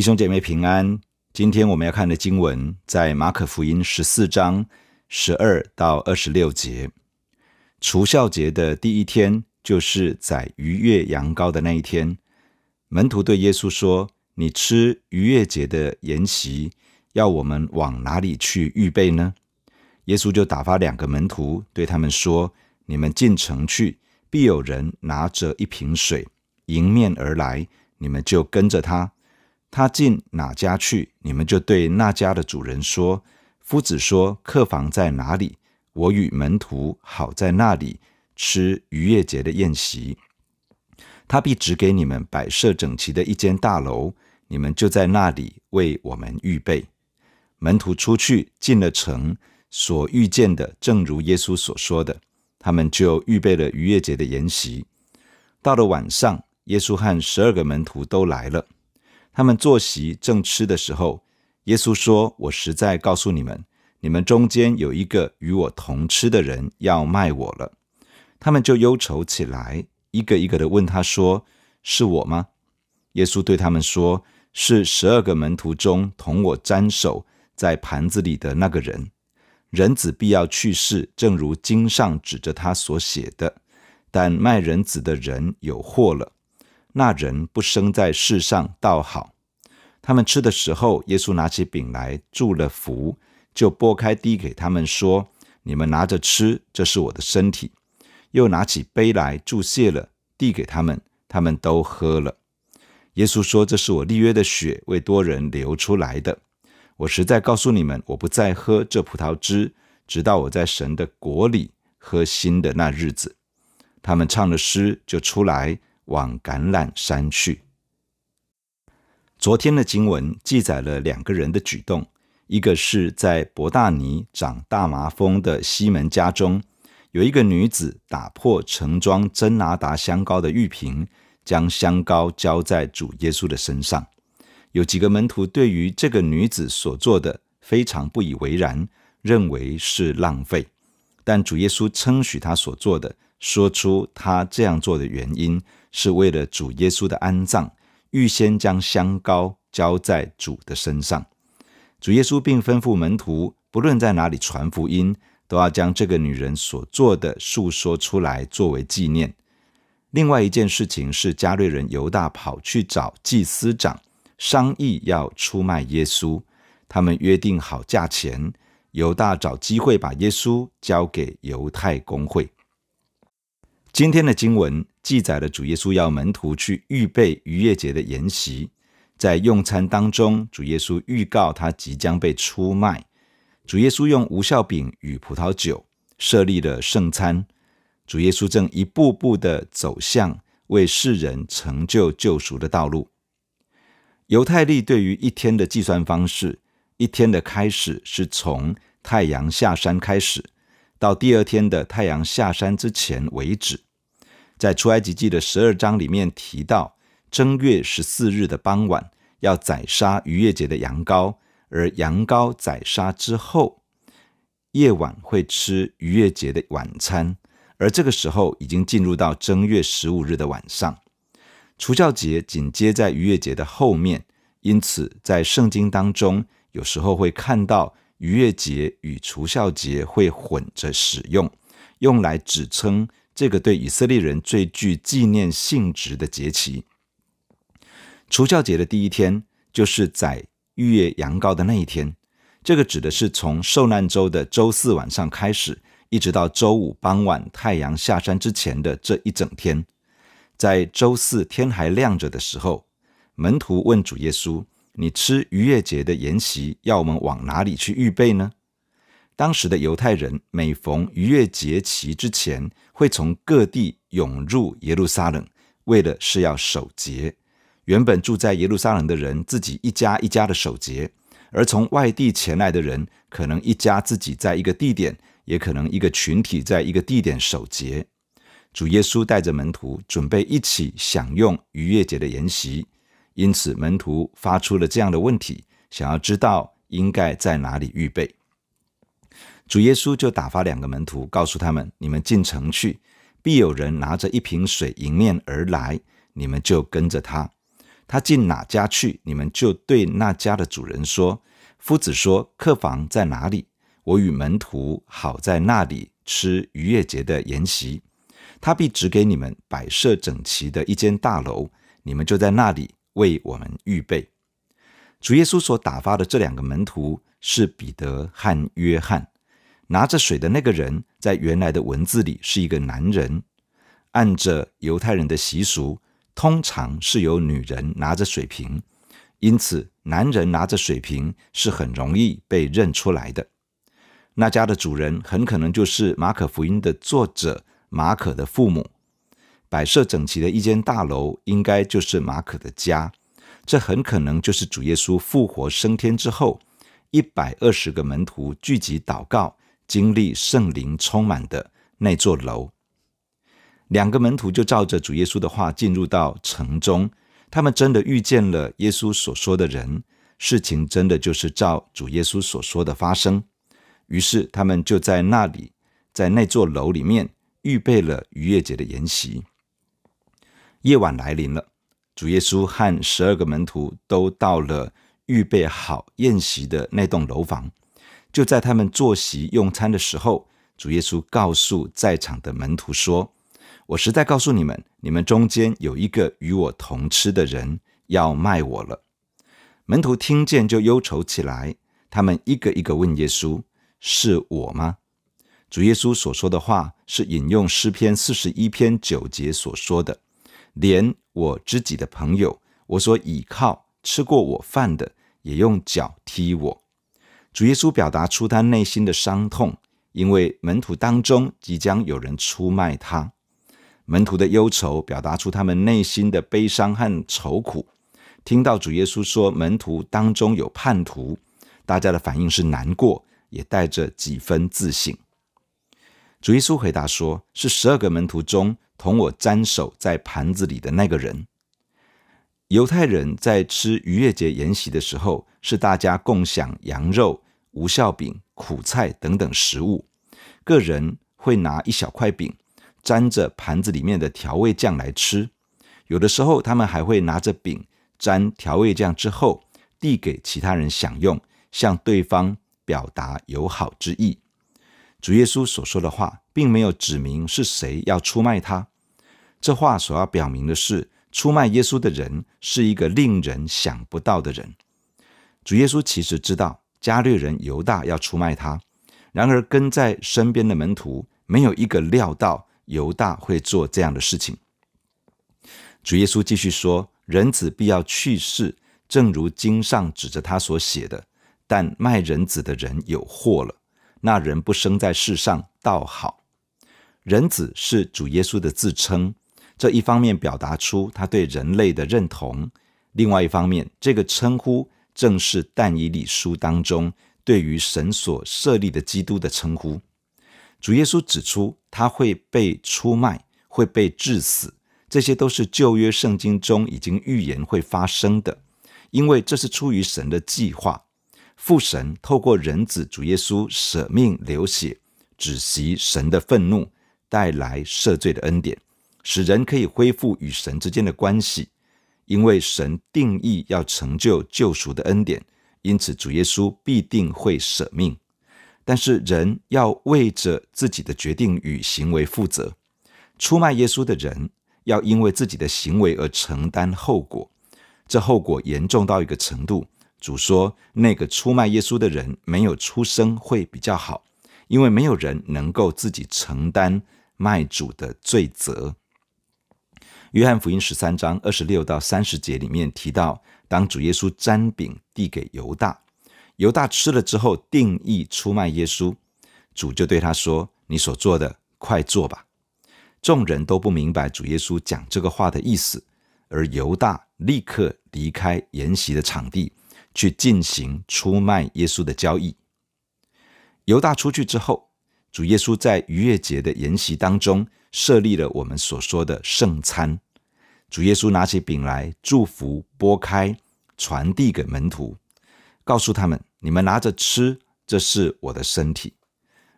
弟兄姐妹平安。今天我们要看的经文在马可福音十四章十二到二十六节。除酵节的第一天，就是宰逾越羊羔的那一天。门徒对耶稣说：“你吃逾越节的筵席，要我们往哪里去预备呢？”耶稣就打发两个门徒对他们说：“你们进城去，必有人拿着一瓶水迎面而来，你们就跟着他。”他进哪家去，你们就对那家的主人说：“夫子说，客房在哪里？我与门徒好在那里吃逾越节的宴席。他必指给你们摆设整齐的一间大楼，你们就在那里为我们预备。”门徒出去进了城，所遇见的正如耶稣所说的，他们就预备了逾越节的筵席。到了晚上，耶稣和十二个门徒都来了。他们坐席正吃的时候，耶稣说：“我实在告诉你们，你们中间有一个与我同吃的人要卖我了。”他们就忧愁起来，一个一个的问他说：“是我吗？”耶稣对他们说：“是十二个门徒中同我沾手在盘子里的那个人。人子必要去世，正如经上指着他所写的。但卖人子的人有祸了。”那人不生在世上倒好。他们吃的时候，耶稣拿起饼来，祝了福，就拨开递给他们，说：“你们拿着吃，这是我的身体。”又拿起杯来，祝谢了，递给他们，他们都喝了。耶稣说：“这是我立约的血，为多人流出来的。我实在告诉你们，我不再喝这葡萄汁，直到我在神的国里喝新的那日子。”他们唱了诗，就出来。往橄榄山去。昨天的经文记载了两个人的举动，一个是在伯大尼长大麻风的西门家中，有一个女子打破盛装真拿达香膏的玉瓶，将香膏浇在主耶稣的身上。有几个门徒对于这个女子所做的非常不以为然，认为是浪费，但主耶稣称许他所做的，说出他这样做的原因。是为了主耶稣的安葬，预先将香膏浇在主的身上。主耶稣并吩咐门徒，不论在哪里传福音，都要将这个女人所做的述说出来，作为纪念。另外一件事情是，加略人犹大跑去找祭司长，商议要出卖耶稣。他们约定好价钱，犹大找机会把耶稣交给犹太公会。今天的经文记载了主耶稣要门徒去预备逾越节的筵席，在用餐当中，主耶稣预告他即将被出卖。主耶稣用无酵饼与葡萄酒设立了圣餐。主耶稣正一步步地走向为世人成就救赎的道路。犹太历对于一天的计算方式，一天的开始是从太阳下山开始。到第二天的太阳下山之前为止，在出埃及记的十二章里面提到，正月十四日的傍晚要宰杀逾越节的羊羔，而羊羔宰杀之后，夜晚会吃逾越节的晚餐，而这个时候已经进入到正月十五日的晚上。除酵节紧接在逾越节的后面，因此在圣经当中有时候会看到。逾越节与除酵节会混着使用，用来指称这个对以色列人最具纪念性质的节期。除酵节的第一天就是宰逾越羊羔的那一天，这个指的是从受难周的周四晚上开始，一直到周五傍晚太阳下山之前的这一整天。在周四天还亮着的时候，门徒问主耶稣。你吃逾越节的筵席，要我们往哪里去预备呢？当时的犹太人每逢逾越节期之前，会从各地涌入耶路撒冷，为的是要守节。原本住在耶路撒冷的人，自己一家一家的守节；而从外地前来的人，可能一家自己在一个地点，也可能一个群体在一个地点守节。主耶稣带着门徒，准备一起享用逾越节的筵席。因此，门徒发出了这样的问题，想要知道应该在哪里预备。主耶稣就打发两个门徒，告诉他们：“你们进城去，必有人拿着一瓶水迎面而来，你们就跟着他。他进哪家去，你们就对那家的主人说：夫子说，客房在哪里？我与门徒好在那里吃逾越节的筵席。他必指给你们摆设整齐的一间大楼，你们就在那里为我们预备。主耶稣所打发的这两个门徒是彼得和约翰。拿着水的那个人，在原来的文字里是一个男人。按着犹太人的习俗，通常是由女人拿着水瓶，因此男人拿着水瓶是很容易被认出来的。那家的主人很可能就是马可福音的作者马可的父母。摆设整齐的一间大楼，应该就是马可的家。这很可能就是主耶稣复活升天之后，一百二十个门徒聚集祷告。经历圣灵充满的那座楼，两个门徒就照着主耶稣的话进入到城中。他们真的遇见了耶稣所说的人，事情真的就是照主耶稣所说的发生。于是他们就在那里，在那座楼里面预备了逾越节的筵席。夜晚来临了，主耶稣和十二个门徒都到了预备好宴席的那栋楼房。就在他们坐席用餐的时候，主耶稣告诉在场的门徒说：“我实在告诉你们，你们中间有一个与我同吃的人要卖我了。”门徒听见就忧愁起来，他们一个一个问耶稣：“是我吗？”主耶稣所说的话是引用诗篇四十一篇九节所说的：“连我知己的朋友，我所倚靠吃过我饭的，也用脚踢我。”主耶稣表达出他内心的伤痛，因为门徒当中即将有人出卖他。门徒的忧愁表达出他们内心的悲伤和愁苦。听到主耶稣说门徒当中有叛徒，大家的反应是难过，也带着几分自省。主耶稣回答说：“是十二个门徒中同我沾手在盘子里的那个人。”犹太人在吃逾越节筵席的时候，是大家共享羊肉、无酵饼、苦菜等等食物。个人会拿一小块饼，沾着盘子里面的调味酱来吃。有的时候，他们还会拿着饼沾调味酱之后，递给其他人享用，向对方表达友好之意。主耶稣所说的话，并没有指明是谁要出卖他。这话所要表明的是，出卖耶稣的人是一个令人想不到的人。主耶稣其实知道加略人犹大要出卖他，然而跟在身边的门徒没有一个料到犹大会做这样的事情。主耶稣继续说：“人子必要去世，正如经上指着他所写的。但卖人子的人有祸了。那人不生在世上，倒好。人子是主耶稣的自称。”这一方面表达出他对人类的认同，另外一方面，这个称呼正是但以理书当中对于神所设立的基督的称呼。主耶稣指出他会被出卖，会被致死，这些都是旧约圣经中已经预言会发生的，因为这是出于神的计划。父神透过人子主耶稣舍命流血，止息神的愤怒，带来赦罪的恩典。使人可以恢复与神之间的关系，因为神定义要成就救赎的恩典，因此主耶稣必定会舍命。但是人要为着自己的决定与行为负责，出卖耶稣的人要因为自己的行为而承担后果。这后果严重到一个程度，主说那个出卖耶稣的人没有出生会比较好，因为没有人能够自己承担卖主的罪责。约翰福音十三章二十六到三十节里面提到，当主耶稣沾饼递给犹大，犹大吃了之后，定义出卖耶稣，主就对他说：“你所做的，快做吧。”众人都不明白主耶稣讲这个话的意思，而犹大立刻离开筵席的场地，去进行出卖耶稣的交易。犹大出去之后，主耶稣在逾越节的筵席当中。设立了我们所说的圣餐，主耶稣拿起饼来祝福，拨开，传递给门徒，告诉他们：“你们拿着吃，这是我的身体。”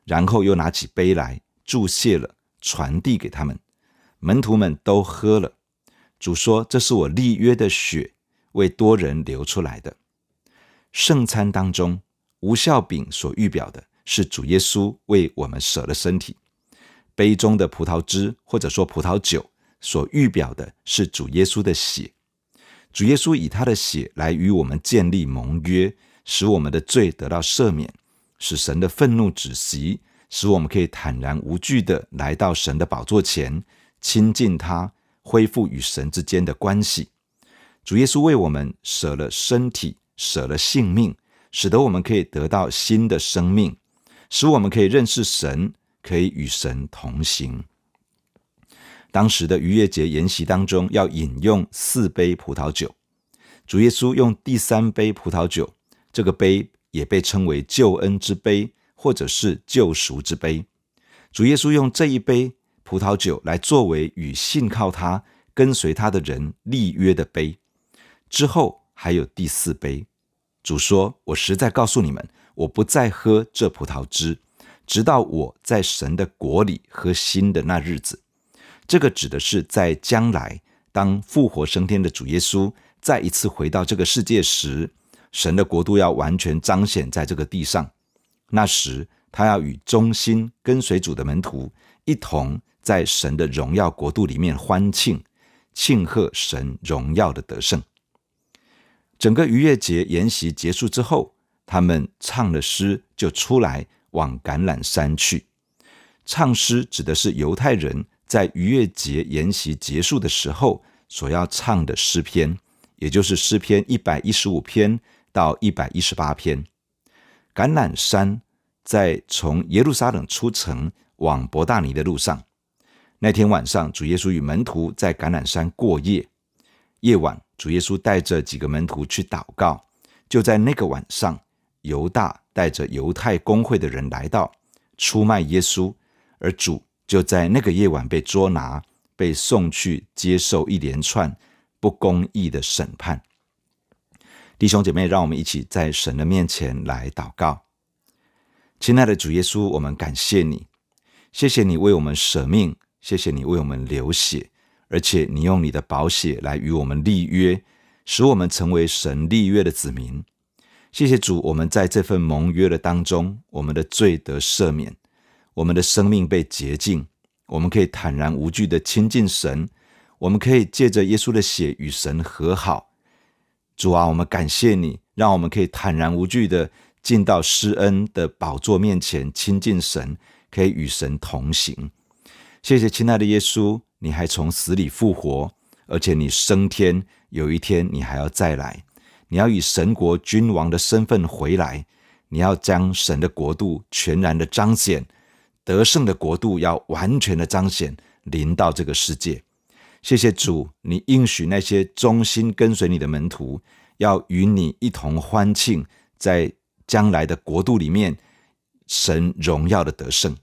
然后又拿起杯来祝谢了，传递给他们，门徒们都喝了。主说：“这是我立约的血，为多人流出来的。圣餐当中，无效饼所预表的是主耶稣为我们舍了身体；杯中的葡萄汁或者说葡萄酒所预表的是主耶稣的血。主耶稣以他的血来与我们建立盟约，使我们的罪得到赦免，使神的愤怒止息，使我们可以坦然无惧地来到神的宝座前，亲近他，恢复与神之间的关系。主耶稣为我们舍了身体，舍了性命，使得我们可以得到新的生命，使我们可以认识神，可以与神同行。当时的逾越节筵席当中，要饮用四杯葡萄酒。主耶稣用第三杯葡萄酒，这个杯也被称为救恩之杯，或者是救赎之杯。主耶稣用这一杯葡萄酒来作为与信靠他、跟随他的人立约的杯。之后还有第四杯。主说：“我实在告诉你们，我不再喝这葡萄汁，直到我在神的国里喝新的那日子。”这个指的是在将来，当复活升天的主耶稣再一次回到这个世界时，神的国度要完全彰显在这个地上。那时，他要与忠心跟随主的门徒一同在神的荣耀国度里面欢庆，庆贺神荣耀的得胜。整个逾越节筵席结束之后，他们唱了诗，就出来往橄榄山去。唱诗指的是犹太人。在逾越节筵席结束的时候，所要唱的诗篇，也就是诗篇一百一十五篇到一百一十八篇。橄榄山在从耶路撒冷出城往伯大尼的路上。那天晚上，主耶稣与门徒在橄榄山过夜。夜晚，主耶稣带着几个门徒去祷告。就在那个晚上，犹大带着犹太公会的人来到，出卖耶稣，而主。就在那个夜晚被捉拿，被送去接受一连串不公义的审判。弟兄姐妹，让我们一起在神的面前来祷告。亲爱的主耶稣，我们感谢你，谢谢你为我们舍命，谢谢你为我们流血，而且你用你的宝血来与我们立约，使我们成为神立约的子民。谢谢主，我们在这份盟约的当中，我们的罪得赦免。我们的生命被洁净，我们可以坦然无惧地亲近神，我们可以借着耶稣的血与神和好。主啊，我们感谢你，让我们可以坦然无惧地进到施恩的宝座面前亲近神，可以与神同行。谢谢亲爱的耶稣，你还从死里复活，而且你升天，有一天你还要再来，你要以神国君王的身份回来，你要将神的国度全然的彰显。得胜的国度要完全的彰显，临到这个世界。谢谢主，你应许那些忠心跟随你的门徒，要与你一同欢庆，在将来的国度里面，神荣耀的得胜。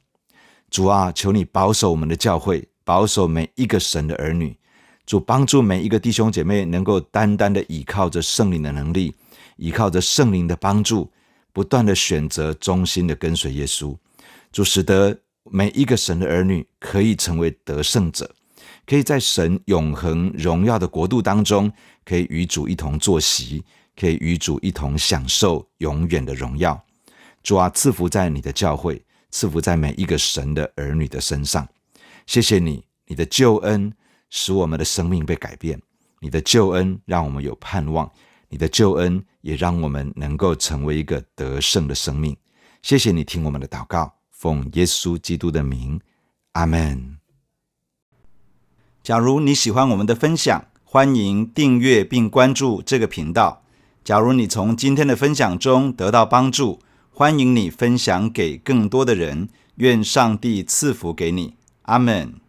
主啊，求你保守我们的教会，保守每一个神的儿女。主帮助每一个弟兄姐妹，能够单单的倚靠着圣灵的能力，倚靠着圣灵的帮助，不断的选择忠心的跟随耶稣。主使得每一个神的儿女可以成为得胜者，可以在神永恒荣耀的国度当中，可以与主一同坐席，可以与主一同享受永远的荣耀。主啊，赐福在你的教会，赐福在每一个神的儿女的身上。谢谢你，你的救恩使我们的生命被改变，你的救恩让我们有盼望，你的救恩也让我们能够成为一个得胜的生命。谢谢你听我们的祷告。奉耶稣基督的名，阿门。假如你喜欢我们的分享，欢迎订阅并关注这个频道。假如你从今天的分享中得到帮助，欢迎你分享给更多的人。愿上帝赐福给你，阿门。